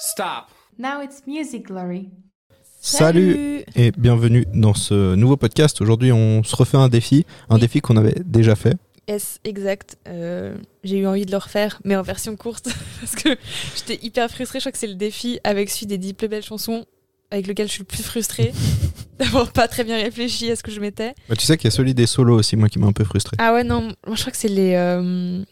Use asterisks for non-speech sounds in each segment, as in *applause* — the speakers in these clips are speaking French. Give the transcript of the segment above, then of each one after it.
Stop. Now it's music glory. Salut et bienvenue dans ce nouveau podcast. Aujourd'hui, on se refait un défi, un Oui. défi qu'on avait déjà fait. S, exact. Euh, j'ai eu envie de le refaire, mais en version courte, *laughs* parce que j'étais hyper frustrée. Je crois que c'est le défi avec celui des 10 plus belles chansons avec lequel je suis le plus frustrée, *laughs* d'avoir pas très bien réfléchi à ce que je mettais. Bah, tu sais qu'il y a celui des solos aussi, moi qui m'a un peu frustré. Ah ouais, non, moi je crois que c'est les... euh,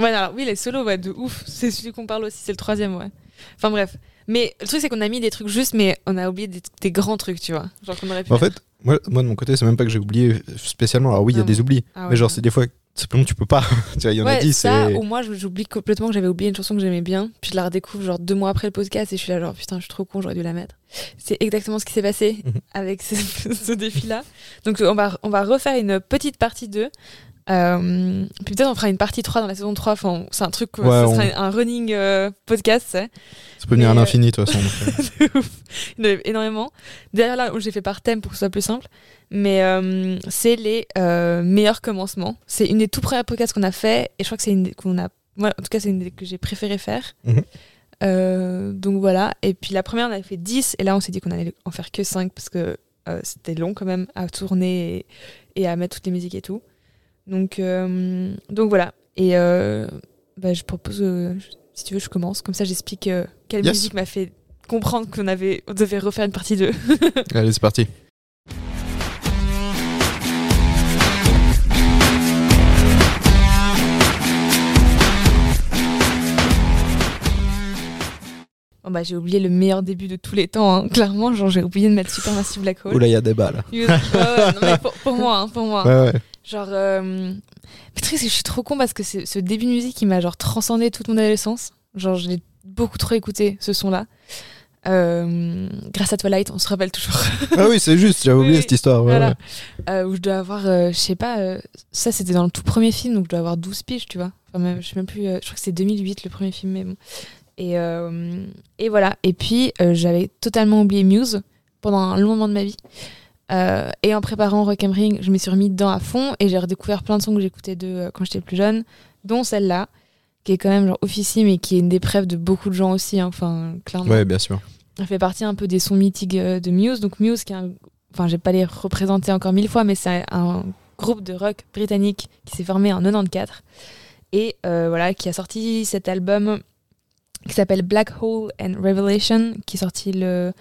Ouais, alors oui, les solos, ouais, de ouf. C'est celui qu'on parle aussi, c'est le troisième, ouais. Enfin bref. Mais le truc, c'est qu'on a mis des trucs justes, mais on a oublié des, des grands trucs, tu vois. Genre qu'on aurait pu En fait, moi, moi de mon côté, c'est même pas que j'ai oublié spécialement. Alors oui, il y a Ah des oublis, Ah ouais, mais genre ouais. c'est des fois simplement tu peux pas. *laughs* tu vois, il y en a ouais, 10 ça, ou moi, j'oublie complètement que j'avais oublié une chanson que j'aimais bien, puis je la redécouvre genre deux mois après le podcast et je suis là genre putain, je suis trop con, j'aurais dû la mettre. C'est exactement ce qui s'est passé Mhm. avec ce, *laughs* ce défi-là. Donc on va, on va refaire une petite partie 2. Euh, puis peut-être on fera une partie 3 dans la saison 3. Enfin, c'est un truc, Ouais, ça on- sera un running euh, podcast, ça peut venir à l'infini de toute façon. euh. *laughs* Il y en énormément. D'ailleurs, là, j'ai fait par thème pour que ce soit plus simple. Mais euh, c'est les meilleurs commencements. C'est une des tout premières podcasts qu'on a fait. Et je crois que c'est une qu'on a. Moi, en tout cas, c'est une des que j'ai préféré faire. Mhm. Donc voilà. Et puis la première, on avait fait 10. Et là, on s'est dit qu'on allait en faire que 5 parce que c'était long quand même à tourner et, et à mettre toutes les musiques et tout. Donc, euh, donc voilà. Et euh, bah, je propose, euh, si tu veux, je commence. Comme ça, j'explique quelle Yes. musique m'a fait comprendre qu'on avait, on devait refaire une partie 2. *laughs* Allez, c'est parti. Bon, bah, j'ai oublié le meilleur début de tous les temps, hein. clairement. Genre, j'ai oublié de mettre Supermassive Black Hole. Oula, il y a des balles. *laughs* Non, mais pour, pour moi, hein, pour moi. Ouais, ouais. Genre, euh... que je suis trop con parce que c'est- ce début de musique, il m'a genre transcendé toute mon adolescence. Genre, je l'ai beaucoup trop écouté, ce son-là. Euh, grâce à Twilight, on se rappelle toujours. Ah oui, c'est juste, j'avais oublié Oui, cette histoire. ouais, voilà. ouais. Euh, où je dois avoir, euh, je sais pas, ça c'était dans le tout premier film, donc je dois avoir 12 piges, tu vois. Enfin, même, je sais même plus, je crois que c'est 2008 le premier film, mais bon. Et, et voilà. Et puis, j'avais totalement oublié Muse pendant un long moment de ma vie. Euh, et en préparant Rock Ring, je me suis remis dedans à fond et j'ai redécouvert plein de sons que j'écoutais de euh, quand j'étais plus jeune, dont celle-là, qui est quand même genre officielle, mais qui est une des preuves de beaucoup de gens aussi, hein, enfin, clairement. Ouais, bien sûr. Elle fait partie un peu des sons mythiques euh, de Muse. Donc Muse, qui est un... enfin, je vais pas les représenter encore mille fois, mais c'est un groupe de rock britannique qui s'est formé en 94 et euh, voilà, qui a sorti cet album qui s'appelle Black Hole and Revelation, qui est sorti le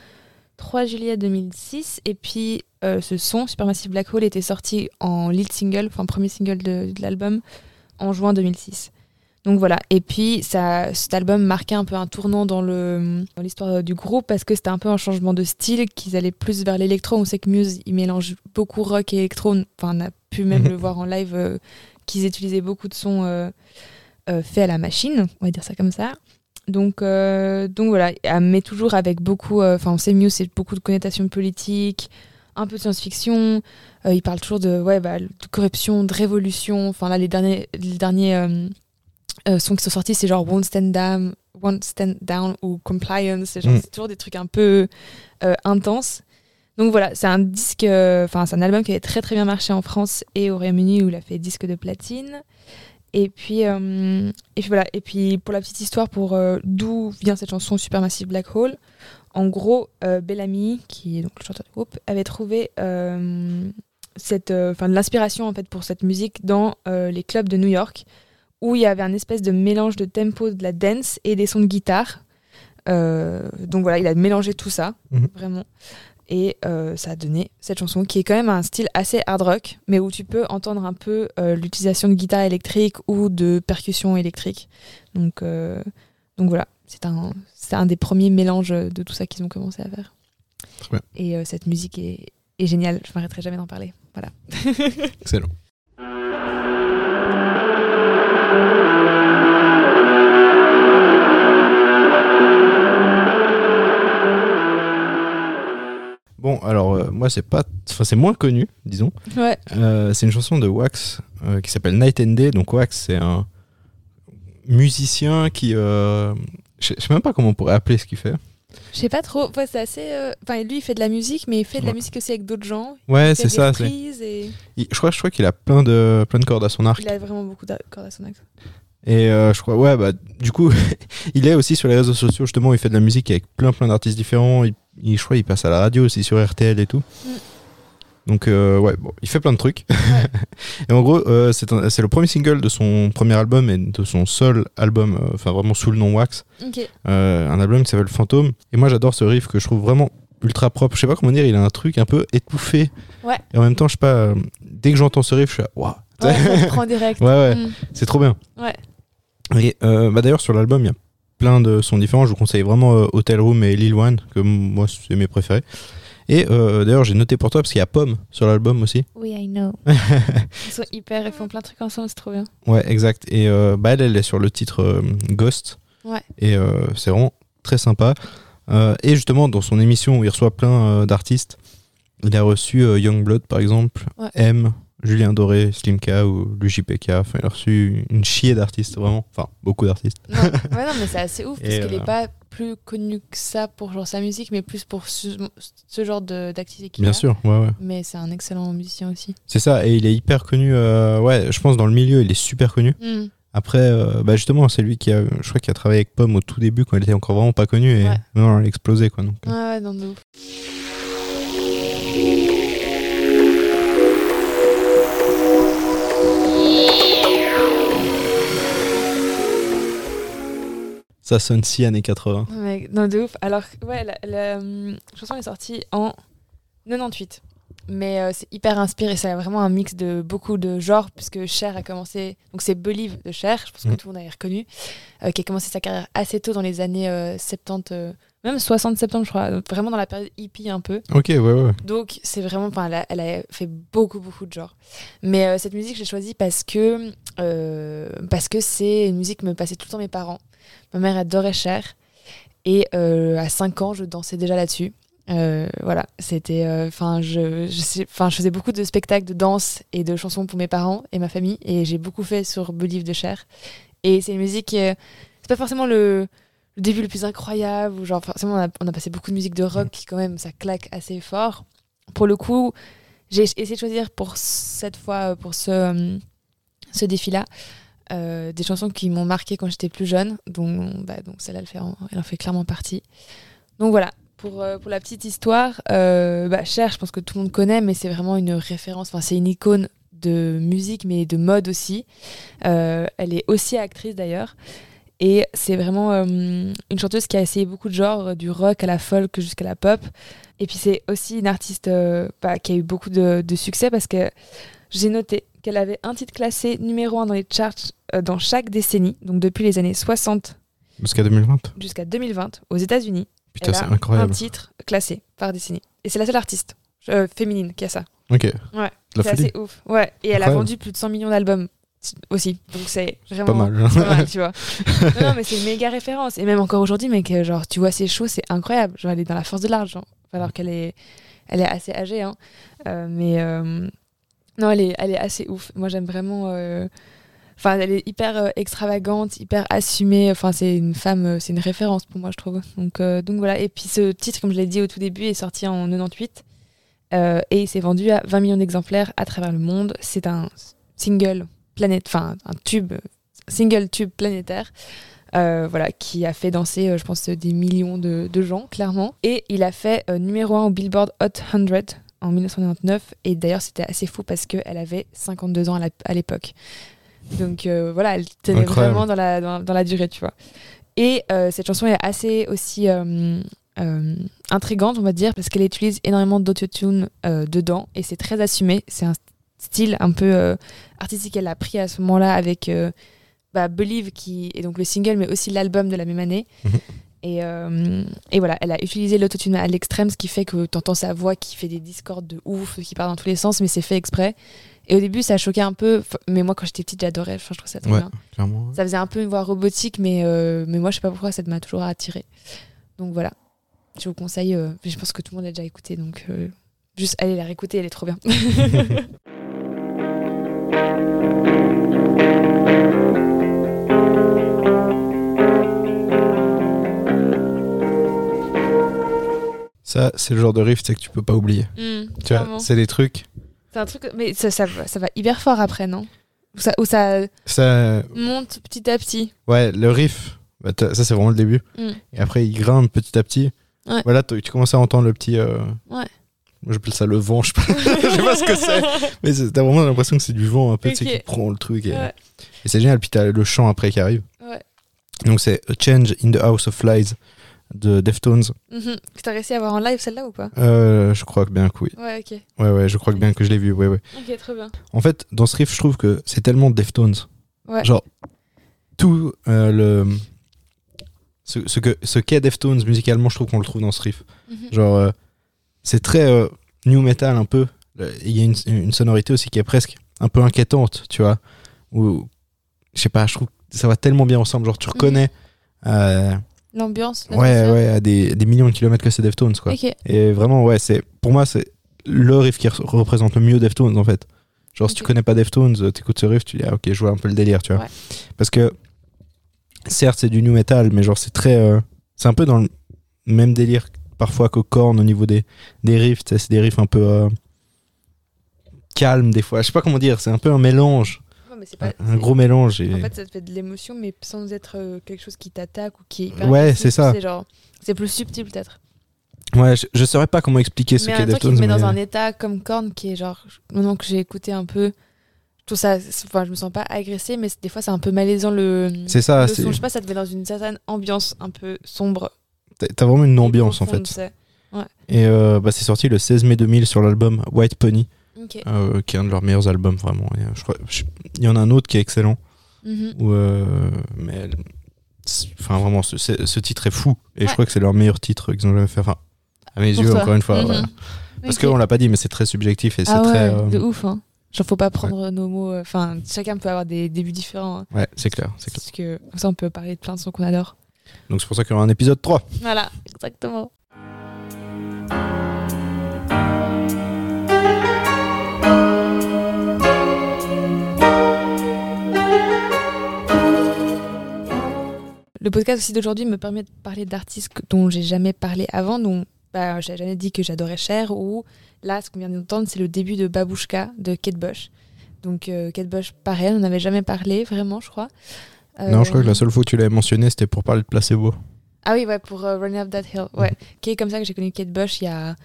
3 juillet 2006. Et puis euh, ce son, Supermassive Black Hole, était sorti en lead single, enfin premier single de, de l'album, en juin 2006. Donc voilà. Et puis ça, cet album marquait un peu un tournant dans l'histoire du groupe parce que c'était un peu un changement de style, qu'ils allaient plus vers l'électro. On sait que Muse, ils mélangent beaucoup rock et électro. Enfin, on a pu même *laughs* le voir en live euh, qu'ils utilisaient beaucoup de sons euh, euh, faits à la machine, on va dire ça comme ça. Donc, euh, donc voilà, mais toujours avec beaucoup. euh, Enfin, on sait Muse, c'est beaucoup de connotations politiques, un peu de science-fiction. Euh, ils parlent toujours de, ouais, bah, de corruption, de révolution. Enfin, là, les derniers, les derniers sons qui sont sortis, c'est genre Won't Stand Down, Won't Stand Down ou Compliance. C'est Mm. c'est toujours des trucs un peu intenses. Donc voilà, c'est un disque, euh, enfin, c'est un album qui avait très très bien marché en France et au Royaume-Uni où il a fait disque de platine. Et puis, euh, et puis voilà. Et puis pour la petite histoire, pour euh, d'où vient cette chanson Supermassive Black Hole, en gros, euh, Bellamy, qui est donc le chanteur du groupe, avait trouvé cette, enfin, de l'inspiration en fait pour cette musique dans les clubs de New York, où il y avait un espèce de mélange de tempo de la dance et des sons de guitare. Donc voilà, il a mélangé tout ça, Mhm. vraiment. Et euh, ça a donné cette chanson qui est quand même un style assez hard rock, mais où tu peux entendre un peu euh, l'utilisation de guitare électrique ou de percussion électrique. Donc, euh, donc voilà, c'est un, c'est un des premiers mélanges de tout ça qu'ils ont commencé à faire. Très bien. Et cette musique est, est géniale, je m'arrêterai jamais d'en parler. Voilà. *laughs* Excellent. Bon, alors euh, moi c'est pas, enfin c'est moins connu, disons. Ouais, Euh, c'est une chanson de Wax euh, qui s'appelle Night and Day. Donc Wax c'est un musicien qui, je sais même pas comment on pourrait appeler ce qu'il fait. Je sais pas trop. Ouais, c'est assez. Enfin, lui, il fait de la musique, mais il fait de la musique aussi avec d'autres gens. Ouais, c'est ça. et il- Je crois, je crois qu'il a plein de, plein de cordes à son arc. il a vraiment beaucoup d'accords à son axe. Et euh, je crois, ouais, bah, du coup, *laughs* il est aussi sur les réseaux sociaux, justement, il fait de la musique avec plein, plein d'artistes différents. Il, il- je crois qu'il passe à la radio aussi sur RTL et tout. Mm. Donc, euh, ouais, bon, il fait plein de trucs. *laughs* et en gros, euh, c'est le premier single de son premier album et de son seul album, euh, enfin, vraiment sous le nom Wax. Euh, un album qui s'appelle Fantôme. Et moi, j'adore ce riff que je trouve vraiment ultra propre. Je sais pas comment dire, il a un truc un peu étouffé. Ouais. Et en même temps, je sais pas, dès que j'entends ce riff, je suis waouh. Ouais, ça te prend *laughs* direct. Ouais, ouais. Mm. C'est trop bien. Ouais. Et bah d'ailleurs, sur l'album, il y a plein de sons différents. Je vous conseille vraiment euh, Hotel Room et Lil One, que moi, c'est mes préférés. Et euh, d'ailleurs, j'ai noté pour toi, parce qu'il y a Pomme sur l'album aussi. Oui, I know. *laughs* Ils sont hyper, ils font plein de trucs ensemble, c'est trop bien. Ouais, exact. Et euh, bah, elle, elle est sur le titre euh, Ghost. Ouais. Et c'est vraiment très sympa. Et justement, dans son émission où il reçoit plein d'artistes, il a reçu Youngblood, par exemple, Ouais. M, Julien Doré, Slimka ou l'UJPK. Enfin, il a reçu une chier d'artistes, vraiment. Enfin, beaucoup d'artistes. Non, ouais, non mais c'est assez ouf *laughs* parce qu'il euh, est pas plus connu que ça pour genre sa musique, mais plus pour ce, ce genre de- d'activité qu'il Bien a. sûr, ouais, ouais. Mais c'est un excellent musicien aussi. C'est ça, et il est hyper connu. euh, ouais, je pense dans le milieu, il est super connu. Mm. Après, euh, bah justement, c'est lui qui a, je crois, qui a travaillé avec Pomme au tout début quand il était encore vraiment pas connu et Ouais. maintenant il a explosé quoi. Donc, euh. Ouais, ouais, non, de ouf. Ça sonne si années 80. Ouais, non, de ouf. Alors, ouais, la, la, hum, chanson est sortie en 98. Mais euh, c'est hyper inspiré. C'est vraiment un mix de beaucoup de genres, puisque Cher a commencé. Donc, c'est Believe de Cher, je pense que Mhm. tout le monde a reconnu, euh, qui a commencé sa carrière assez tôt dans les années euh, 70, euh, même 60-70, je crois. Donc, vraiment dans la période hippie un peu. Ok, ouais, ouais. Donc, c'est vraiment. Enfin, elle, a- elle a fait beaucoup, beaucoup de genres. Mais euh, cette musique, je l'ai choisie parce que. euh, parce que c'est une musique que me passaient tout le temps mes parents. Ma mère adorait Cher. Et euh, à 5 ans, je dansais déjà là-dessus. Euh, voilà, c'était. Enfin, je, faisais beaucoup de spectacles de danse et de chansons pour mes parents et ma famille. Et j'ai beaucoup fait sur Believe de Cher. Et c'est une musique. C'est pas forcément le, le début le plus incroyable. Ou genre, forcément, on a, on a passé beaucoup de musique de rock qui, quand même, ça claque assez fort. Pour le coup, j'ai essayé de choisir pour cette fois, euh, pour ce, euh, ce défi-là, euh, des chansons qui m'ont marqué quand j'étais plus jeune. Donc, bah, donc celle-là, elle, elle en fait clairement partie. Donc voilà, pour, euh, pour la petite histoire, euh, bah, Cher, je pense que tout le monde connaît, mais c'est vraiment une référence, enfin, c'est une icône de musique, mais de mode aussi. Elle est aussi actrice d'ailleurs. Et c'est vraiment une chanteuse qui a essayé beaucoup de genres, du rock à la folk jusqu'à la pop. Et puis c'est aussi une artiste bah, qui a eu beaucoup de succès parce que j'ai noté qu'elle avait un titre classé numéro un dans les charts euh, dans chaque décennie, donc depuis les années 60 Jusqu'à 2020. jusqu'à 2020 aux États-Unis. Putain, c'est incroyable. un titre classé par décennie. Et c'est la seule artiste euh, féminine qui a ça. Ok. Ouais. C'est assez ouf. Ouais. Et elle a vendu plus de 100 millions d'albums aussi. Donc c'est vraiment Pas mal. pas mal, *laughs* tu vois. non, non, mais c'est une méga référence. Et même encore aujourd'hui, mec, euh, genre, tu vois ses shows, c'est incroyable. Genre, elle est dans la force de l'argent. Alors qu'elle est, elle est assez âgée, hein. Euh, mais euh, non, elle est, elle est assez ouf. Moi, j'aime vraiment. euh, Enfin, elle est hyper euh, extravagante, hyper assumée. Enfin, c'est une femme, euh, c'est une référence pour moi, je trouve. Donc, donc voilà. Et puis ce titre, comme je l'ai dit au tout début, est sorti en 98 euh, et il s'est vendu à 20 millions d'exemplaires à travers le monde. C'est un single planète, enfin un tube, single tube planétaire. voilà, qui a fait danser, je pense, des millions de, gens, clairement. Et il a fait numéro 1 au Billboard Hot 100 en 1999. Et d'ailleurs, c'était assez fou parce qu'elle avait 52 ans à l'époque. Donc euh, voilà, elle tenait Incroyable. vraiment dans la, dans, dans la durée, tu vois. Et euh, cette chanson est assez aussi euh, intrigante, on va dire, parce qu'elle utilise énormément d'autotune dedans et c'est très assumé. C'est un style un peu artistique qu'elle a pris à ce moment-là avec bah, Believe, qui est donc le single, mais aussi l'album de la même année. Et, euh, et voilà, elle a utilisé l'autotune à l'extrême, ce qui fait que tu entends sa voix qui fait des discordes de ouf, qui part dans tous les sens, mais c'est fait exprès. Et au début, ça choquait un peu, mais moi, quand j'étais petite, j'adorais. Enfin, je trouve ça trop Ouais. bien. Clairement. Ça faisait un peu une voix robotique, mais, euh, mais moi, je sais pas pourquoi, ça m'a toujours attiré. Donc voilà, je vous conseille. euh, je pense que tout le monde a déjà écouté, donc juste allez la réécouter, elle est trop bien. *laughs* Ça, c'est le genre de riff que tu peux pas oublier. Hmm, Tu vois, c'est des trucs. C'est un truc, mais ça, ça, va- ça va hyper fort après, non? Ou ça, ça Ça, monte petit à petit. ouais, le riff, bah, ça c'est vraiment le début. Mm. Et après, il grimpe petit à petit. Ouais. Voilà, tu commences à entendre le petit. euh, Ouais. Moi, j'appelle ça le vent, je sais pas, *laughs* je sais pas ce que c'est. *laughs* Mais t'as vraiment l'impression que c'est du vent un peu, tu sais, qui prend le truc. Et, Ouais. et c'est génial. Puis t'as le chant après qui arrive. Ouais. Donc c'est A Change in the House of Flies de Deftones. Mhm. Que T'as réussi à voir en live celle-là ou pas? Euh, je crois que bien que oui. Ouais, ok. Ouais, ouais, je crois que bien que je l'ai vu. Ouais, ouais. Ok, très bien. En fait, dans ce riff, je trouve que c'est tellement Deftones. Ouais. Genre, tout euh, le. Ce, ce que ce qu'est Deftones musicalement, je trouve qu'on le trouve dans ce riff. Mhm. Genre, euh, c'est très new metal un peu. Il y a une, une sonorité aussi qui est presque un peu inquiétante, tu vois. Ou, je sais pas, je trouve que ça va tellement bien ensemble. Genre, tu reconnais. euh, L'ambiance ouais, ouais, à des, des millions de kilomètres que c'est Deftones, quoi. Et vraiment, ouais, c'est pour moi, c'est le riff qui re- représente le mieux Deftones, en fait. Genre, si tu connais pas Deftones, euh, t'écoutes ce riff, tu dis, ah, ok, je vois un peu le délire, tu vois. Ouais. Parce que, certes, c'est du new metal, mais genre, c'est très. euh, c'est un peu dans le même délire parfois que Korn au niveau des, des riffs, c'est des riffs un peu. euh, calmes, des fois. Je sais pas comment dire, c'est un peu un mélange. Ouais, mais c'est Un, pas- un c'est- gros mélange. Et... En fait, ça te fait de l'émotion, mais sans être euh, quelque chose qui t'attaque ou qui est Ouais, c'est ça. C'est genre, c'est plus subtil peut-être. Ouais, je, je saurais pas comment expliquer ce Mais qu'est Deftones. te met dans mais- un état comme Korn qui est genre, maintenant que j'ai écouté un peu, tout ça, enfin, je me sens pas agressée, mais des fois c'est un peu malaisant le. C'est ça, le son. Je sais pas, ça te met dans une certaine ambiance un peu sombre. T'as vraiment une ambiance, en fait. c'est- Et euh, bah, c'est sorti le 16 mai 2000 sur l'album White Pony. Euh, qui est un de leurs meilleurs albums vraiment. Et, je crois, je- il y en a un autre qui est excellent, Mhm. où, euh, mais enfin vraiment, ce, titre est fou et je crois que c'est leur meilleur titre qu'ils ont jamais fait. Enfin, à mes Pour yeux, toi. encore une fois, Mhm. parce Ok. qu'on l'a pas dit, mais c'est très subjectif et c'est Ah ouais, très. euh, de ouf. Hein. Genre, faut pas prendre nos mots. Enfin, chacun peut avoir des débuts différents. hein. ouais, c'est clair, c'est clair. Parce que comme ça, on peut parler de plein de sons qu'on adore. Donc c'est pour ça qu'il y aura un épisode 3. Voilà, exactement. Le podcast aussi d'aujourd'hui me permet de parler d'artistes dont j'ai jamais parlé avant, dont bah, j'ai jamais dit que j'adorais Cher, ou là, ce qu'on vient d'entendre, c'est le début de Babouchka de Kate Bush. Donc euh, Kate Bush, pareil, on n'en avait jamais parlé vraiment, je crois. Non, je crois que Euh, la seule fois que tu l'avais mentionné, c'était pour parler de placebo. ah oui, ouais, pour euh, Running Up That Hill. Ouais. Qui est comme ça que j'ai connu Kate Bush il y a.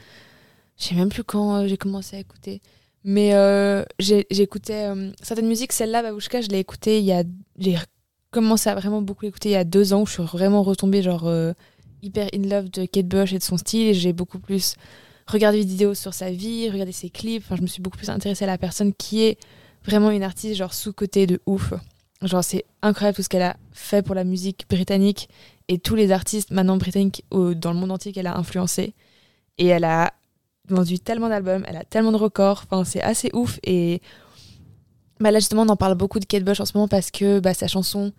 Je sais même plus quand euh, j'ai commencé à écouter. Mais euh, j'ai- j'écoutais euh, certaines musiques. Celle-là, Babouchka, je l'ai écoutée il y a. J'ai commencé à vraiment beaucoup l'écouter il y a deux ans où je suis vraiment retombée genre euh, hyper in love de Kate Bush et de son style. J'ai beaucoup plus regardé des vidéos sur sa vie, regardé ses clips. Enfin, je me suis beaucoup plus intéressée à la personne qui est vraiment une artiste, genre sous-côté de ouf. Genre, c'est incroyable tout ce qu'elle a fait pour la musique britannique et tous les artistes maintenant britanniques dans le monde entier qu'elle a influencé. Et elle a vendu tellement d'albums, elle a tellement de records, enfin, c'est assez ouf. Et bah, là, justement, on en parle beaucoup de Kate Bush en ce moment parce que bah, sa chanson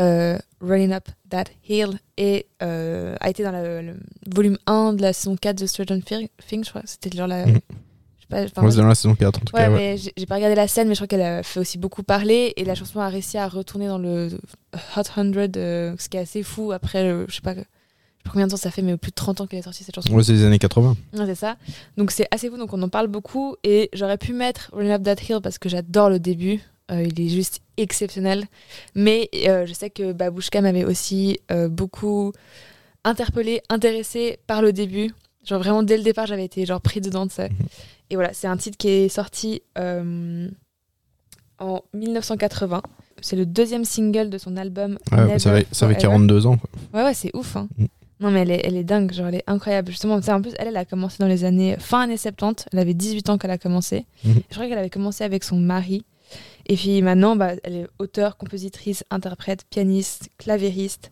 euh, Running Up That Hill est, euh, a été dans le, le volume 1 de la saison 4 de Stranger Things, je crois. C'était genre la. Mhm. Je sais pas, Ouais, c'est dans la saison 4 en tout Ouais, cas. ouais. mais j'ai pas regardé la scène, mais je crois qu'elle a fait aussi beaucoup parler. Et la chanson a réussi à retourner dans le Hot 100, euh, ce qui est assez fou. Après, je sais pas, sais pas combien de temps ça fait, mais plus de 30 ans qu'elle est sortie cette chanson. Ouais, c'est les années 80. Ouais, c'est ça. Donc c'est assez fou, donc on en parle beaucoup. Et j'aurais pu mettre Running Up That Hill parce que j'adore le début. Euh, il est juste exceptionnel. Mais euh, je sais que Babouchka m'avait aussi euh, beaucoup interpellée, intéressée par le début. Genre vraiment dès le départ, j'avais été genre pris dedans de ça. Et voilà, c'est un titre qui est sorti en 1980. C'est le deuxième single de son album. Ouais, ça, avait, ça avait Forever. 42 ans. quoi. Ouais, ouais, c'est ouf. hein. Mm. Non, mais elle est, elle est dingue, genre elle est incroyable. Justement, tu sais, en plus, elle, elle a commencé dans les années fin années 70. Elle avait 18 ans quand elle a commencé. Mhm. Je crois qu'elle avait commencé avec son mari. Et puis maintenant, bah, elle est auteure, compositrice, interprète, pianiste, clavériste,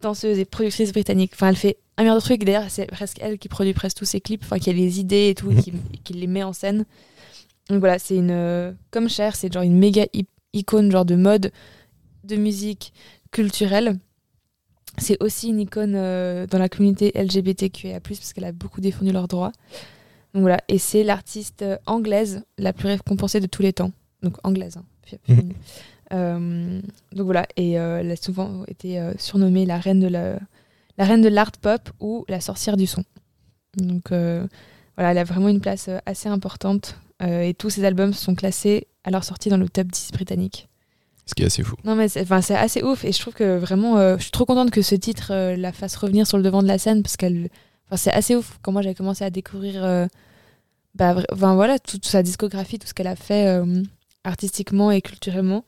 danseuse et productrice britannique. Enfin, elle fait un milliard de trucs. D'ailleurs, c'est presque elle qui produit presque tous ses clips, enfin, qui a les idées et tout, et Mhm. qui, qui les met en scène. Donc voilà, c'est une. euh, comme Cher, c'est genre une méga icône, genre de mode, de musique, culturelle. C'est aussi une icône euh, dans la communauté LGBTQIA+, parce qu'elle a beaucoup défendu leurs droits. Donc voilà, et c'est l'artiste euh, anglaise la plus récompensée de tous les temps. Donc anglaise, hein, Mhm. Euh, donc voilà, et euh, elle a souvent été surnommée la reine de la, la reine de l'art pop ou la sorcière du son. Donc voilà, elle a vraiment une place assez importante. et tous ses albums sont classés à leur sortie dans le top 10 britannique. Ce qui est assez fou. Non, mais c'est enfin, c'est assez ouf. Et je trouve que vraiment, euh, je suis trop contente que ce titre euh, la fasse revenir sur le devant de la scène parce qu'elle. Enfin, c'est assez ouf. Quand moi j'avais commencé à découvrir. euh, bah, voilà, toute sa discographie, tout ce qu'elle a fait euh, artistiquement et culturellement.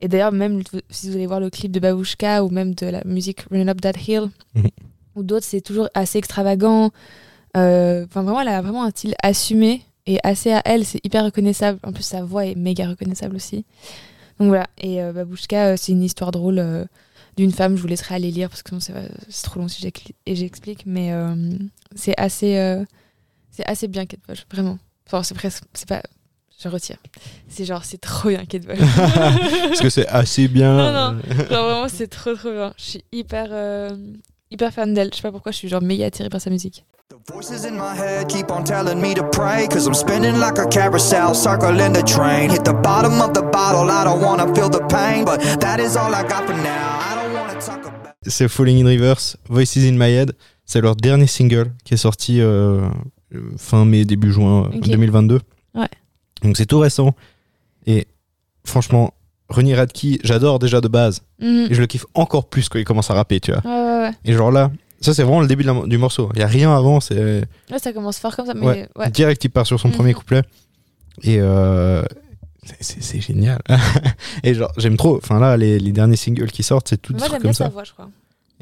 Et d'ailleurs, même si vous allez voir le clip de Babushka ou même de la musique Running Up That Hill Mhm. ou d'autres, c'est toujours assez extravagant. Enfin, vraiment, elle a vraiment un style assumé et assez à elle. C'est hyper reconnaissable. En plus, sa voix est méga reconnaissable aussi. Donc voilà. Et euh, Babushka, euh, c'est une histoire drôle euh, d'une femme. Je vous laisserai aller lire parce que sinon, c'est trop long si j'explique. Mais euh, c'est assez, c'est assez bien Kate Bush, vraiment. Enfin, c'est presque, c'est pas, je retire. C'est genre, c'est trop bien Kate Bush. *laughs* Parce que c'est assez bien. Non, non. Genre vraiment, c'est trop trop bien. Je suis hyper, hyper fan d'elle. Je sais pas pourquoi, je suis genre méga attirée par sa musique. The voices in my head keep on telling me to pray. Cause I'm spinning like a carousel, circling the train. Hit the bottom of the bottle, I don't wanna feel the pain. But that is all I got for now. I don't wanna talk about. C'est Falling in Reverse, Voices in My Head. C'est leur dernier single qui est sorti euh, fin mai, début juin euh, Ok. 2022. Ouais. Donc c'est tout récent. Et franchement, Ronnie Radke, j'adore déjà de base. Mhm. Et je le kiffe encore plus quand il commence à rapper, tu vois. Ouais, ouais, ouais. Et genre là, ça c'est vraiment le début de la- du morceau. Il y a rien avant, c'est Ouais, ça commence fort comme ça, mais Ouais. ouais. direct il part sur son Mhm. premier couplet. Et euh, c'est- génial. *laughs* et genre j'aime trop. Enfin là, les, les derniers singles qui sortent, c'est tout des Moi, trucs j'aime bien comme sa voix, je crois.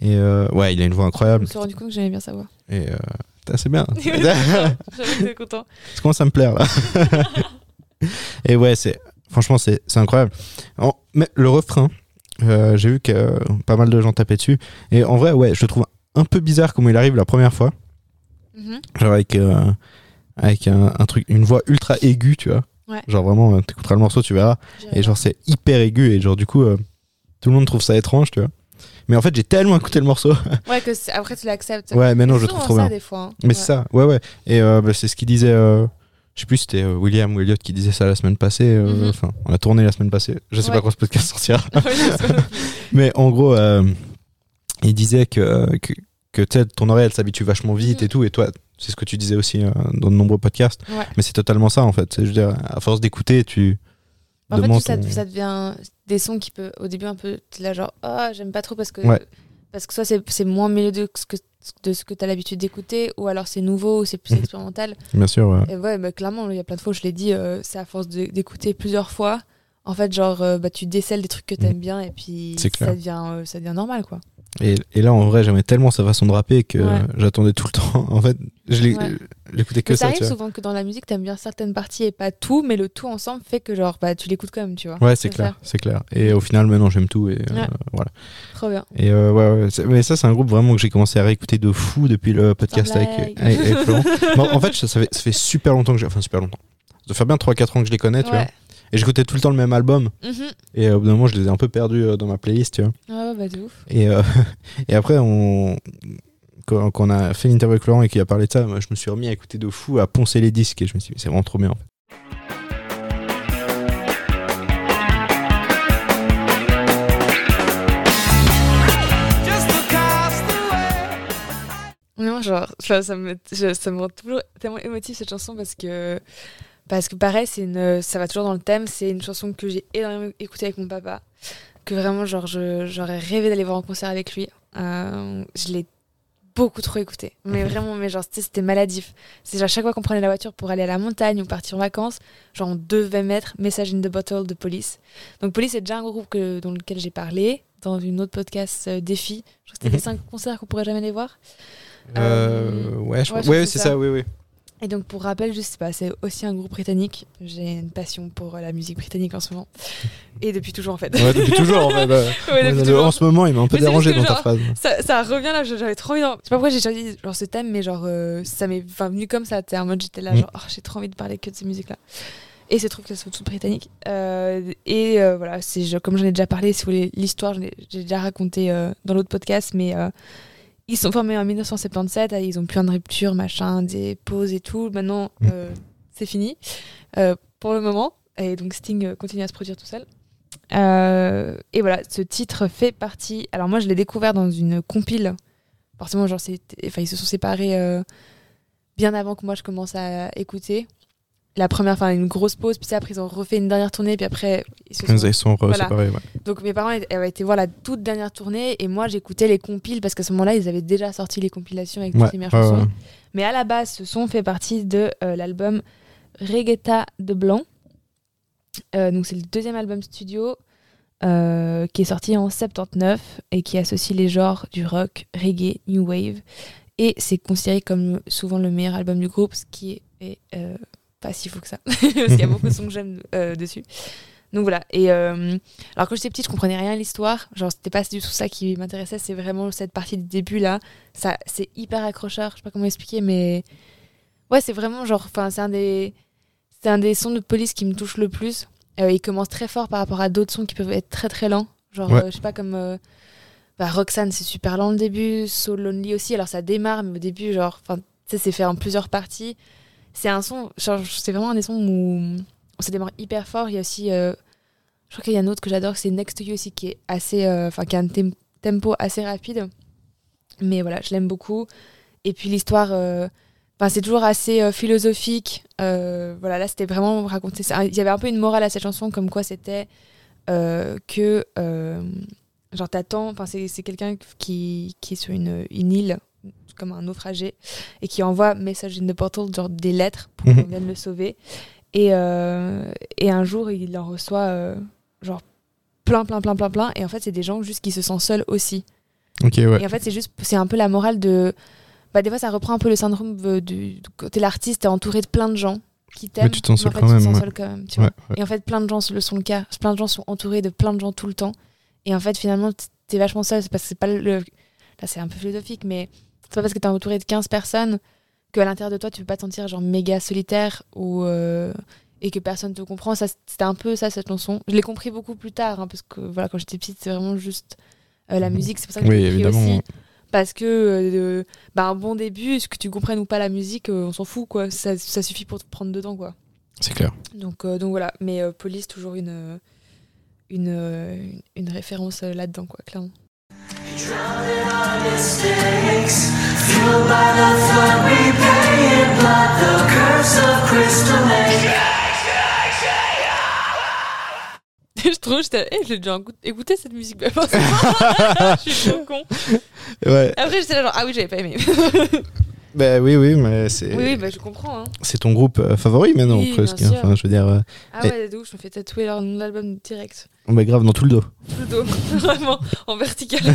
Et euh, ouais, il a une voix Je me incroyable. suis rendu compte que j'aimais bien sa voix. Et euh, c'est bien. *laughs* J'avoue content. Ça commence à me plaire là. *laughs* et ouais, c'est franchement c'est c'est incroyable. En- mais le refrain, euh, j'ai vu que euh, pas mal de gens tapaient dessus. Et en vrai, ouais, je le trouve un peu bizarre comment il arrive la première fois. Mhm. Genre avec euh, avec un, un truc, une voix ultra aiguë, tu vois. Ouais. Genre vraiment, euh, t'écouteras le morceau, tu verras. Et genre c'est hyper aigu et genre du coup euh, tout le monde trouve ça étrange, tu vois. Mais en fait, j'ai tellement écouté le morceau. *laughs* Ouais, que après tu l'acceptes. ouais, mais non, je le trouve trop ça, bien. des fois. hein. Mais Ouais. c'est ça, ouais, ouais. Et euh, bah, c'est ce qu'il disait. euh, je sais plus, si c'était euh, William ou Elliot qui disait ça la semaine passée. Mhm. Enfin, on a tourné la semaine passée. Je sais Ouais. pas quand ce podcast sortira. *laughs* *laughs* Mais en gros, il disait que, que, que tu ton oreille, elle s'habitue vachement vite Mhm. et tout. Et toi, c'est ce que tu disais aussi euh, dans de nombreux podcasts. Ouais. Mais c'est totalement ça, en fait. Je veux dire, à force d'écouter, tu En fait, tout ça, ton- ça devient des sons qui peuvent, au début, un peu, t'es là genre, ah, j'aime pas trop parce que, Ouais. parce que soit c'est c'est moins mélodieux que ce que, de ce que t'as l'habitude d'écouter, ou alors c'est nouveau, ou c'est plus Mhm. expérimental. Bien sûr, ouais. Et ouais, bah, clairement, il y a plein de fois où je l'ai dit, euh, c'est à force d'écouter plusieurs fois. En fait, genre, euh, bah, tu décèles des trucs que t'aimes bien et puis ça devient, ça devient normal, quoi. Et, et là, en vrai, j'aimais tellement sa façon de rapper que Ouais. j'attendais tout le temps. *laughs* En fait, je Ouais. j'écoutais que Mais ça ça, arrive souvent que dans la musique, t'aimes bien certaines parties et pas tout, mais le tout ensemble fait que, genre, bah, tu l'écoutes quand même, tu vois. Ouais, c'est clair, c'est clair. Et au final, maintenant, j'aime tout. Et, euh, voilà. Trop bien. Et euh, ouais, mais ça, c'est un groupe vraiment que j'ai commencé à réécouter de fou depuis le podcast Sans avec, avec, avec Florent. *laughs* En fait, ça, ça fait, ça fait super longtemps que j'ai. Enfin, super longtemps. Ça faire bien 3-4 ans que je les connais, tu vois. Et j'écoutais tout le temps le même album. Mhm. Et au bout d'un moment, je les ai un peu perdus euh, dans ma playlist, tu vois. Ouais, bah, de ouf. Et, euh, *laughs* et après, on. Quand, on a fait l'interview avec Laurent et qu'il a parlé de ça, moi, je me suis remis à écouter de fou, à poncer les disques. Et je me suis dit, c'est vraiment trop bien, en fait. Non, genre, ça, me, ça me rend toujours tellement émotif cette chanson parce que, parce que pareil, c'est une, ça va toujours dans le thème. C'est une chanson que j'ai énormément écoutée avec mon papa, que vraiment, genre, j'aurais rêvé d'aller voir en concert avec lui. Euh, je l'ai beaucoup trop écouté, mais vraiment, mais genre, c'était maladif. C'est genre, chaque fois qu'on prenait la voiture pour aller à la montagne ou partir en vacances, genre, on devait mettre Message in the Bottle de Police. Donc, Police, c'est déjà un groupe que, dans lequel j'ai parlé dans une autre podcast euh, Défi. Je crois que c'était les Mhm. 5 concerts qu'on pourrait jamais les voir. Euh, Euh, ouais, je ouais, ouais, c'est ça, ça. oui, oui. Et donc pour rappel, je sais pas, c'est aussi un groupe britannique. J'ai une passion pour euh, la musique britannique en ce moment. *laughs* Et depuis toujours en fait. Ouais, depuis toujours, en fait. *laughs* Ouais, ouais, toujours. en ce moment, il m'a un peu Mais dérangé dans que ta genre- phrase. Ça, ça revient là, j'avais trop envie. Je sais pas pourquoi j'ai choisi genre, ce thème, mais genre euh, ça m'est venu comme ça. T'es en mode j'étais là, Mm. genre oh, j'ai trop envie de parler que de ces musiques-là. Et c'est trouve qu'elles sont toutes britanniques. Euh, et euh, voilà, c'est comme j'en ai déjà parlé, si vous voulez l'histoire, j'ai déjà raconté dans l'autre podcast, mais ils sont formés en 1977, euh, ils ont plein de ruptures, machin, des pauses et tout. Maintenant, Mm. euh, c'est fini euh, pour le moment. Et donc Sting euh, continue à se produire tout seul. Euh, et voilà, ce titre fait partie. Alors moi, je l'ai découvert dans une compile. Forcément, genre, enfin, ils se sont séparés bien avant que moi je commence à écouter. La première, enfin une grosse pause, puis après ils ont refait une dernière tournée, puis après ils se Ils sont- Voilà. séparés, ouais. Donc mes parents avaient été voir la toute dernière tournée et moi j'écoutais les compiles parce qu'à ce moment-là ils avaient déjà sorti les compilations avec les Ouais, premières chansons. Mais à la base, ce son fait partie de euh, l'album Regatta de Blanc. Euh, donc c'est le deuxième album studio euh, qui est sorti en 79 et qui associe les genres du rock, reggae, new wave. Et c'est considéré comme souvent le meilleur album du groupe, ce qui est euh, pas si fou que ça. *laughs* Parce qu'il y a beaucoup de sons que j'aime euh, dessus. Donc voilà. Et euh, alors quand j'étais petite, je comprenais rien à l'histoire. Genre c'était pas du tout ça qui m'intéressait. C'est vraiment cette partie du début là. Ça, c'est hyper accrocheur. Je sais pas comment expliquer, mais ouais, c'est vraiment genre. Enfin, c'est un des, c'est un des sons de police qui me touche le plus. Euh, il commence très fort par rapport à d'autres sons qui peuvent être très très lents. Genre, Ouais. euh, je sais pas comme. bah, Roxanne, c'est super lent le début. So Lonely aussi. Alors ça démarre, mais au début, genre, enfin, c'est fait en plusieurs parties. C'est un son, c'est vraiment un des sons où ça démarre hyper fort. Il y a aussi, euh, je crois qu'il y a un autre que j'adore, c'est Next to You aussi, qui est assez, euh, enfin, qui a un tem- tempo assez rapide. Mais voilà, je l'aime beaucoup. Et puis l'histoire, euh, c'est toujours assez euh, philosophique. Voilà, là, c'était vraiment raconté. Il y avait un peu une morale à cette chanson, comme quoi c'était que, genre, t'attends. Enfin, c'est quelqu'un qui, qui est sur une île, comme un naufragé, et qui envoie message in the portal, genre des lettres pour Mhm. qu'on vienne le sauver. Et, euh, et un jour, il en reçoit, euh, genre, plein, plein, plein, plein, plein. Et en fait, c'est des gens juste qui se sentent seuls aussi. Ok, ouais. Et en fait, c'est juste, c'est un peu la morale de. Bah, des fois, ça reprend un peu le syndrome de- du, du côté l'artiste est entouré de plein de gens qui t'aiment. Mais tu te sens quand même, sens ouais. seul quand même, tu Ouais, vois. ouais. Et en fait, plein de gens le sont le cas. Plein de gens sont entourés de plein de gens tout le temps. Et en fait, finalement, t'es vachement seul. C'est parce que c'est pas le. Là, c'est un peu philosophique, mais c'est pas parce que t'es entouré de 15 personnes qu'à l'intérieur de toi, tu peux pas te sentir genre méga solitaire ou. euh, et que personne te comprend. Ça, C'était un peu ça, cette chanson. Je l'ai compris beaucoup plus tard, hein, parce que voilà, quand j'étais petite, c'est vraiment juste euh, la musique. C'est pour ça que Oui, je l'ai compris évidemment. aussi. Parce que euh, bah, un bon début, ce que tu comprennes ou pas la musique, on s'en fout, quoi. Ça, ça suffit pour te prendre dedans, quoi. C'est clair. Donc, donc voilà, mais Police, toujours une, une, une référence là-dedans, quoi, clairement. *laughs* je trouve, j'étais, eh, j'ai déjà écouté- cette musique, *laughs* je suis trop con. Ouais. Après, j'étais là, genre, ah oui, j'avais pas aimé. *laughs* Bah oui, oui, mais c'est oui, oui, bah, je comprends. Hein. c'est ton groupe euh, favori maintenant, Oui, presque. sûr. Enfin, je veux dire, euh, Ah Et- ouais, de ouf, je me fais tatouer leur nom d'album direct. bah grave dans tout le dos. Tout le dos, *laughs* vraiment, en vertical. *laughs*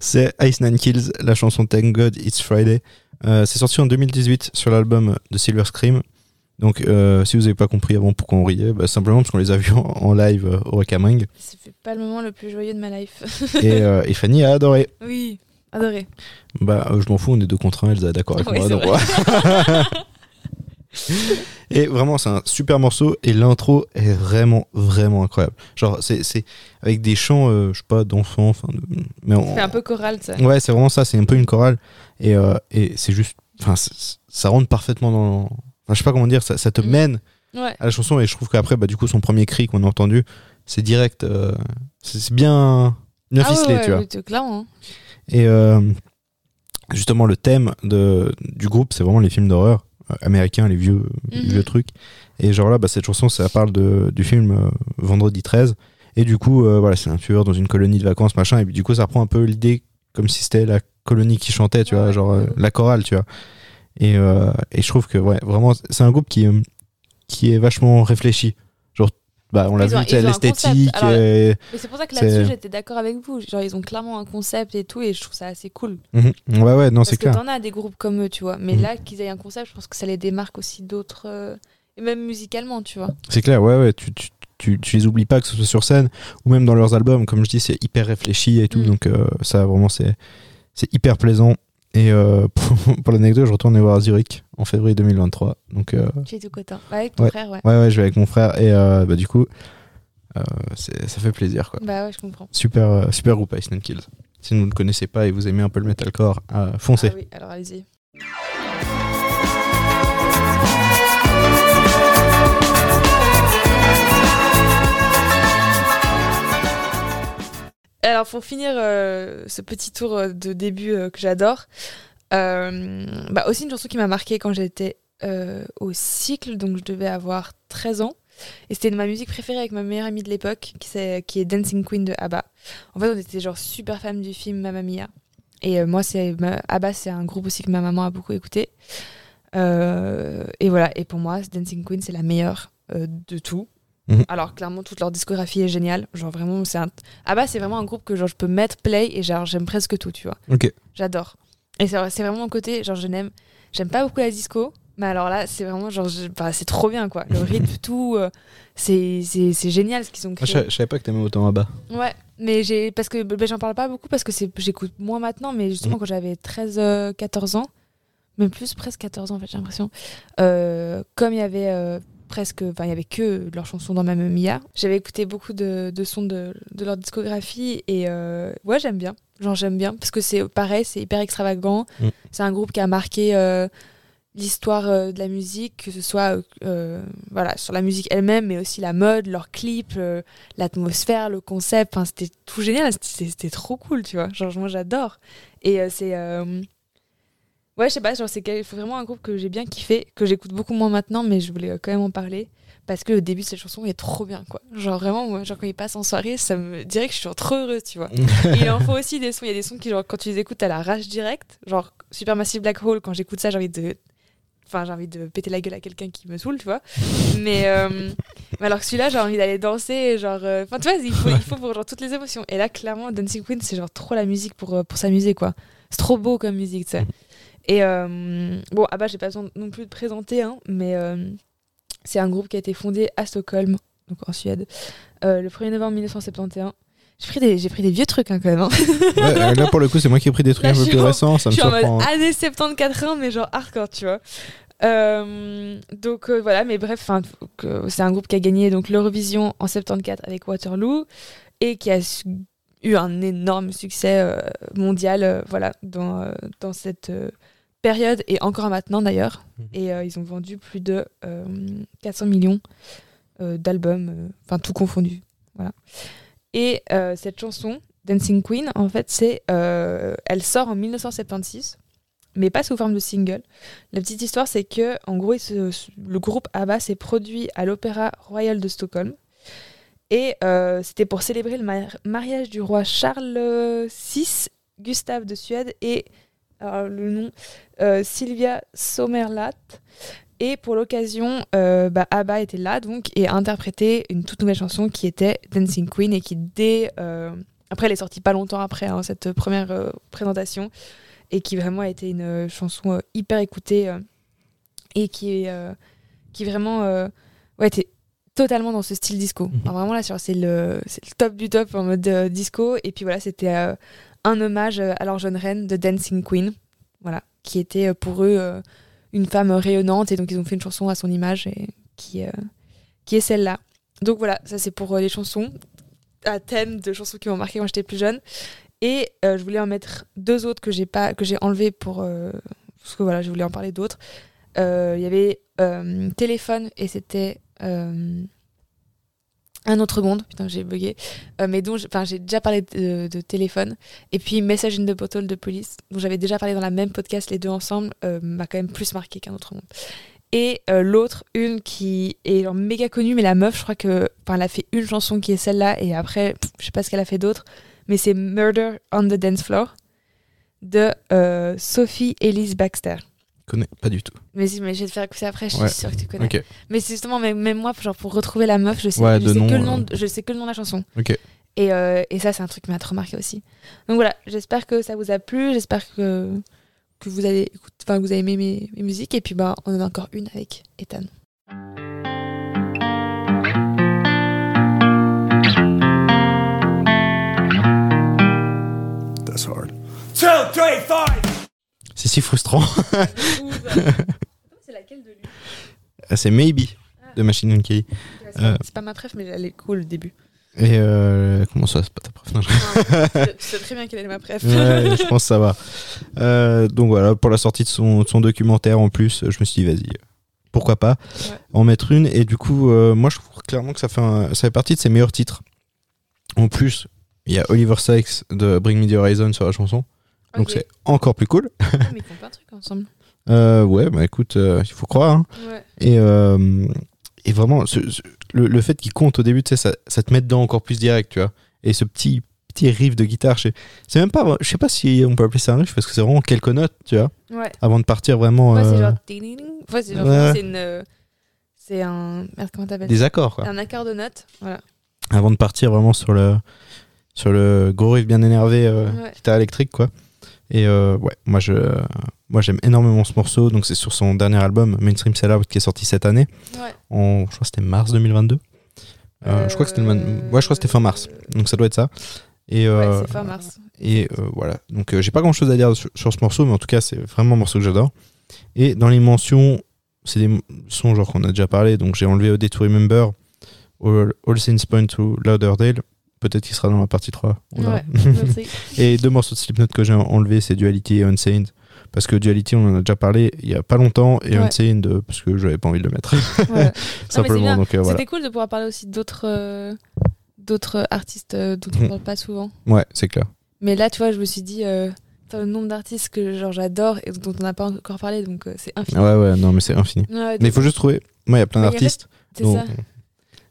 C'est Ice Nine Kills, la chanson Thank God It's Friday. Euh, c'est sorti en 2018 sur l'album de Silver Scream. Donc, euh, si vous n'avez pas compris avant pourquoi on riait, bah, simplement parce qu'on les a vus *laughs* en, en live euh, au Wakaming. C'est pas le moment le plus joyeux de ma life. et, euh, et Fanny a adoré. oui, adoré. Bah, euh, je m'en fous, on est deux contre un, Elsa d'accord avec Oui, moi. donc *laughs* et vraiment, c'est un super morceau et l'intro est vraiment, vraiment incroyable. Genre, c'est avec des chants, euh, je sais pas, d'enfants. de- mais on- C'est un peu choral, ça. Ouais, c'est vraiment ça, c'est un peu une chorale. Et, euh, et c'est juste. Enfin, ça rentre parfaitement dans. Enfin, je sais pas comment dire, ça, ça te Mm. mène Ouais. à la chanson. Et je trouve qu'après, bah, du coup, son premier cri qu'on a entendu, c'est direct. c'est bien, bien ah ouais, ficelé, ouais, tu vois. clairement. hein. Et euh, justement, le thème de, du groupe, c'est vraiment les films d'horreur euh, américains, les vieux, les Mhm. vieux trucs. Et genre là, bah, cette chanson, ça parle de, du film euh, Vendredi 13. Et du coup, voilà, c'est un tueur dans une colonie de vacances, machin. Et puis, du coup, ça reprend un peu l'idée comme si c'était la colonie qui chantait, tu vois, genre euh, la chorale, tu vois. Et, euh, et je trouve que, ouais, vraiment, c'est un groupe qui, qui est vachement réfléchi. Bah, on l'a vu, l'esthétique. Et- Mais c'est pour ça que là-dessus, j'étais d'accord avec vous. Genre, ils ont clairement un concept et tout, et je trouve ça assez cool. Mhm. Ouais, ouais, non, Parce c'est que clair. t'en as des groupes comme eux, tu vois. Mais Mhm. là, qu'ils aient un concept, je pense que ça les démarque aussi d'autres. euh, Et même musicalement, tu vois. C'est clair, ouais, ouais, tu, tu, tu, tu les oublies pas, que ce soit sur scène ou même dans leurs albums. Comme je dis, c'est hyper réfléchi et tout, Mm. donc euh, ça, vraiment, c'est hyper plaisant. Et euh, pour, *laughs* pour l'anecdote, je retourne voir Zurich en février 2023. Donc, euh, Tu es tout content. Avec ton Ouais. frère, ouais. ouais, ouais, je vais avec mon frère et euh, bah, du coup, ça fait plaisir, quoi. Bah ouais, je comprends. Super, super groupe Ice Kills. Si vous ne le connaissez pas et vous aimez un peu le metalcore, foncez. Ah oui, alors allez-y. Alors pour finir euh, ce petit tour euh, de début euh, que j'adore, bah, aussi une chanson qui m'a marqué quand j'étais au cycle, donc je devais avoir 13 ans. Et c'était ma musique préférée avec ma meilleure amie de l'époque, qui, est Dancing Queen de ABBA. En fait, on était genre super fans du film Mamma Mia. Et moi, c'est ABBA, c'est un groupe aussi que ma maman a beaucoup écouté. Et voilà, et pour moi, Dancing Queen, c'est la meilleure de tout. Mhm. Alors, clairement, toute leur discographie est géniale. Genre, vraiment, c'est un. ABBA, c'est vraiment un groupe que genre, je peux mettre play et genre, j'aime presque tout, tu vois. Ok. J'adore. Et c'est c'est vraiment mon côté, genre, je n'aime. J'aime pas beaucoup la disco, mais alors là, c'est vraiment genre. je- bah, c'est trop bien, quoi. Le *laughs* rythme, tout. euh, c'est c'est- c'est génial ce qu'ils ont Ah, je, créé. sa- je savais pas que t'aimais autant Abba. Ouais, mais j'ai parce que bah, j'en parle pas beaucoup parce que c'est j'écoute moins maintenant, mais justement Mhm. quand j'avais 13 euh, 14 ans, même plus presque 14 ans en fait, j'ai l'impression. euh, comme il y avait euh, presque enfin il y avait que leurs chansons dans Mamma Mia, j'avais écouté beaucoup de, de sons de, de leur discographie et euh, ouais, j'aime bien. Genre j'aime bien parce que c'est pareil, c'est hyper extravagant. Mhm. C'est un groupe qui a marqué euh, l'histoire euh, de la musique, que ce soit voilà, sur la musique elle-même, mais aussi la mode, leurs clips, l'atmosphère, le concept. C'était tout génial, c'était trop cool, tu vois. Genre, moi, j'adore. Et c'est. Ouais, je sais pas, genre, c'est vraiment un groupe que j'ai bien kiffé, que j'écoute beaucoup moins maintenant, mais je voulais euh, quand même en parler. Parce que le début de cette chanson est trop bien, quoi. Genre, vraiment, moi, genre, quand il passe en soirée, ça me dirait que je suis trop heureuse, tu vois. Et il en faut aussi des sons. Il y a des sons qui, genre, quand tu les écoutes, à la rage directe. Genre, Supermassive Black Hole, quand j'écoute ça, j'ai envie de. Enfin, j'ai envie de péter la gueule à quelqu'un qui me saoule, tu vois. Mais, euh, alors que celui-là, j'ai envie d'aller danser. Genre, euh, enfin, tu vois, il faut, pour genre, toutes les émotions. Et là, clairement, Dancing Queen, c'est genre trop la musique pour, pour s'amuser, quoi. C'est trop beau comme musique, tu sais. Et euh, bon, ah bah, j'ai pas besoin non plus de présenter, hein, mais euh, c'est un groupe qui a été fondé à Stockholm, donc en Suède, euh, le 1er novembre 1971. J'ai pris, des, j'ai pris des vieux trucs hein, quand même. hein. Ouais, là, pour le coup, c'est moi qui ai pris des trucs Là, un peu plus en- récents. Ça Je me suis en mode surprend. hein. années 70-80, mais genre hardcore, tu vois. Euh, donc euh, voilà, mais bref, c'est un groupe qui a gagné donc l'Eurovision en 74 avec Waterloo et qui a su- eu un énorme succès mondial voilà, dans, dans cette période et encore maintenant d'ailleurs. Mhm. Et euh, ils ont vendu plus de euh, 400 millions euh, d'albums, euh, enfin tout confondu. Voilà. Et euh, cette chanson, Dancing Queen, en fait, c'est, euh, elle sort en 1976, mais pas sous forme de single. La petite histoire, c'est que, en gros, se- le groupe ABBA s'est produit à l'Opéra Royal de Stockholm. Et euh, c'était pour célébrer le mar- mariage du roi Charles VI, Gustave de Suède, et alors, le nom, euh, Sylvia Sommerlath. Et pour l'occasion, euh, bah, ABBA était là donc et a interprété une toute nouvelle chanson qui était Dancing Queen et qui dès euh, après elle est sortie pas longtemps après hein, cette première euh, présentation et qui vraiment a été une chanson hyper écoutée et qui est qui vraiment ouais était totalement dans ce style disco. Enfin, vraiment là c'est le le top du top en mode disco et puis voilà c'était un hommage euh, à leur jeune reine de Dancing Queen voilà qui était euh, pour eux euh, une femme rayonnante et donc ils ont fait une chanson à son image et qui, est celle-là. Donc voilà, ça c'est pour les chansons à thème de chansons qui m'ont marqué quand j'étais plus jeune. Et je voulais en mettre deux autres que j'ai pas que j'ai enlevées pour parce que voilà, je voulais en parler d'autres. Il y avait Téléphone et c'était un autre monde, putain j'ai bugué, Euh, mais dont j'ai- déjà parlé de, téléphone. Et puis Message in the Bottle de Police, dont j'avais déjà parlé dans la même podcast, les deux ensemble, euh, m'a quand même plus marqué qu'un autre monde. Et euh, l'autre, une qui est genre méga connue, mais la meuf, je crois que, enfin, elle a fait une chanson qui est celle-là, et après, pff, je sais pas ce qu'elle a fait d'autre, mais c'est Murder on the Dance Floor de Sophie Elise Baxter. Je connais pas du tout. Mais, si, mais je vais te faire écouter après, je Ouais. suis sûre que tu connais. Ok. Mais c'est justement, même, même moi, genre pour retrouver la meuf, je sais, Ouais, je sais nom, que le euh. nom, de- je sais que le nom de la chanson. Ok. Et, euh, et ça, c'est un truc qui m'a trop marqué aussi. Donc voilà, j'espère que ça vous a plu, j'espère que, que vous avez écoute- enfin, que vous avez aimé mes, mes musiques. Et puis bah, on en a encore une avec Ethan. That's hard. C'est si frustrant. *laughs* c'est laquelle de lui Ah, c'est Maybe de Machine Gun Kelly. Euh. C'est pas ma préf, mais elle est cool le début. Et euh, comment ça, c'est pas ta préf non, je- *laughs* tu sais très bien quelle est ma préf. Ouais, je pense que ça va. Euh, donc voilà, pour la sortie de son, de son documentaire en plus, je me suis dit, vas-y, pourquoi pas Ouais. en mettre une. Et du coup, euh, moi, je trouve clairement que ça fait, un- ça fait partie de ses meilleurs titres. En plus, il y a Oliver Sykes de Bring Me the Horizon sur la chanson. Donc c'est encore plus cool. Ah, mais *laughs* ils font plein de trucs ensemble. Euh, ouais, bah écoute, euh, il faut croire. hein. Ouais. Et, euh, et vraiment, ce- ce- le, le fait qu'il compte au début, tu sais, ça, ça te met dedans encore plus direct, tu vois. Et ce petit, petit riff de guitare, je sais- c'est même pas, je sais pas si on peut appeler ça un riff parce que c'est vraiment quelques notes, tu vois, Ouais. avant de partir vraiment Ouais, c'est genre. Ouais, c'est genre. Un. Merde, comment t'appelles des accords, quoi. Un accord de notes. Voilà. Avant de partir vraiment sur le, sur le gros riff bien énervé, guitare électrique, quoi. Et euh, ouais, moi je, moi j'aime énormément ce morceau. Donc c'est sur son dernier album, Mainstream Sellout, qui est sorti cette année. Ouais. En, je crois que c'était mars 2022. Euh, je crois que c'était ouais, je crois c'était fin mars. Donc ça doit être ça. Et, Ouais, euh, c'est fin mars. et voilà. Donc j'ai pas grand chose à dire sur, sur ce morceau, mais en tout cas c'est vraiment un morceau que j'adore. Et dans les mentions, c'est des sons genre qu'on a déjà parlé. Donc j'ai enlevé OD to Remember, All, All Things Point to Lauderdale. Peut-être qu'il sera dans la partie 3. on verra. Ouais, *laughs* et deux morceaux de Slipknot que j'ai enlevé, c'est Duality et Unchained. Parce que Duality, on en a déjà parlé il y a pas longtemps, et Ouais. Unchained, euh, parce que j'avais pas envie de le mettre. Ouais. *laughs* Simplement. Donc euh, voilà. C'était cool de pouvoir parler aussi d'autres euh, d'autres artistes euh, dont on parle pas souvent. Ouais, c'est clair. Mais là, tu vois, je me suis dit, le nombre d'artistes que genre j'adore et dont on n'a pas encore parlé, donc c'est infini. Ouais, ouais, non, mais c'est infini. Ouais, Mais il faut juste trouver. Moi, il y a plein d'artistes. C'est ça.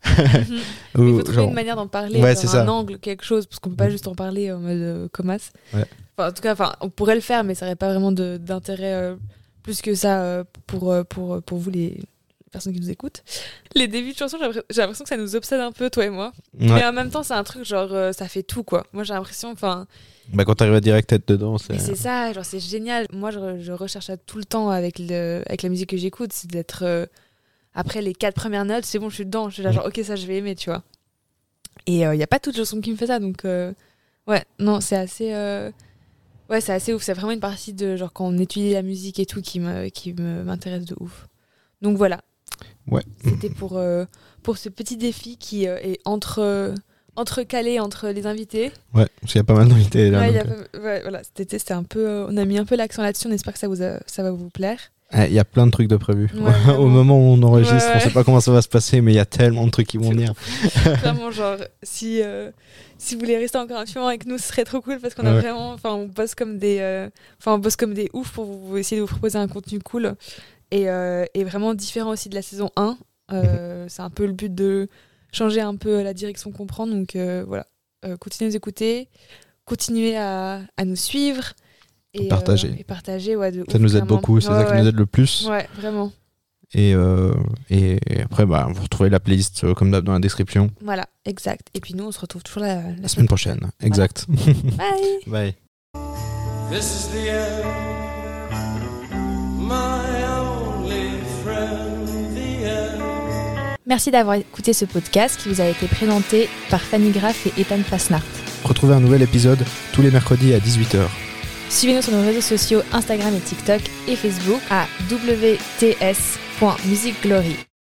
Mhm. il faut trouver genre, une manière d'en parler, Ouais, genre c'est ça. un angle, quelque chose, parce qu'on peut pas juste en parler en mode euh, comas. Ouais. Enfin, en tout cas, enfin, on pourrait le faire, mais ça n'aurait pas vraiment d'intérêt euh, plus que ça euh, pour, euh, pour, pour vous, les personnes qui nous écoutent. Les débuts de chansons, j'ai l'impr- j'ai l'impression que ça nous obsède un peu, toi et moi. ouais. Mais en même temps, c'est un truc genre, ça fait tout, quoi. Moi, j'ai l'impression, enfin, Bah, quand t'arrives à direct être dedans, c'est. c'est ça, genre, c'est génial. Moi, je, je recherche ça tout le temps avec, le, avec la musique que j'écoute, c'est d'être. euh, après les quatre premières notes, c'est bon, je suis dedans. Je suis là, genre, ok, ça, je vais aimer, tu vois. Et il n'y a pas toute chanson qui me fait ça, donc. euh, ouais, non, c'est assez. euh, ouais, c'est assez ouf. C'est vraiment une partie de, genre, quand on étudie la musique et tout, qui me- qui m'intéresse de ouf. Donc voilà. Ouais. C'était pour, euh, pour ce petit défi qui euh, est entre. euh, entrecalé entre les invités. Ouais, parce qu'il y a pas mal d'invités là. Ouais, donc, a ouais, voilà, cet été, c'était un peu. euh, on a mis un peu l'accent là-dessus. On espère que ça, vous a- ça va vous plaire. Euh, Il y a plein de trucs de prévus. Ouais. *laughs* Au moment où on enregistre, Ouais, on sait pas comment ça va se passer, mais il y a tellement de trucs qui vont venir. Vraiment, genre, si, euh, si vous voulez rester encore un petit moment avec nous, ce serait trop cool parce qu'on a vraiment. Enfin, on bosse comme des. euh, Enfin, on bosse comme des oufs pour vous, essayer de vous proposer un contenu cool et, euh, et vraiment différent aussi de la saison 1. Euh, Mhm. C'est un peu le but de changer un peu la direction qu'on prend. Donc voilà, continuez à nous écouter, continuez à, à nous suivre. Et, Partager. euh, et partager, ouais, de Ça ouf, nous aide beaucoup, c'est Ouais, ça qui ouais. nous aide le plus. Ouais, vraiment. Et, euh, et après, bah, vous retrouvez la playlist euh, comme d'hab dans la description Voilà, exact. Et puis nous, on se retrouve toujours la, la la semaine prochaine. Exact. *laughs* Bye Bye. This is the end. My only friend, the end. Merci d'avoir écouté ce podcast qui vous a été présenté par Fanny Graff et Ethan Fasnart. Retrouvez un nouvel épisode tous les mercredis à 18h. Suivez-nous sur nos réseaux sociaux Instagram et TikTok et Facebook à wts.musicglory.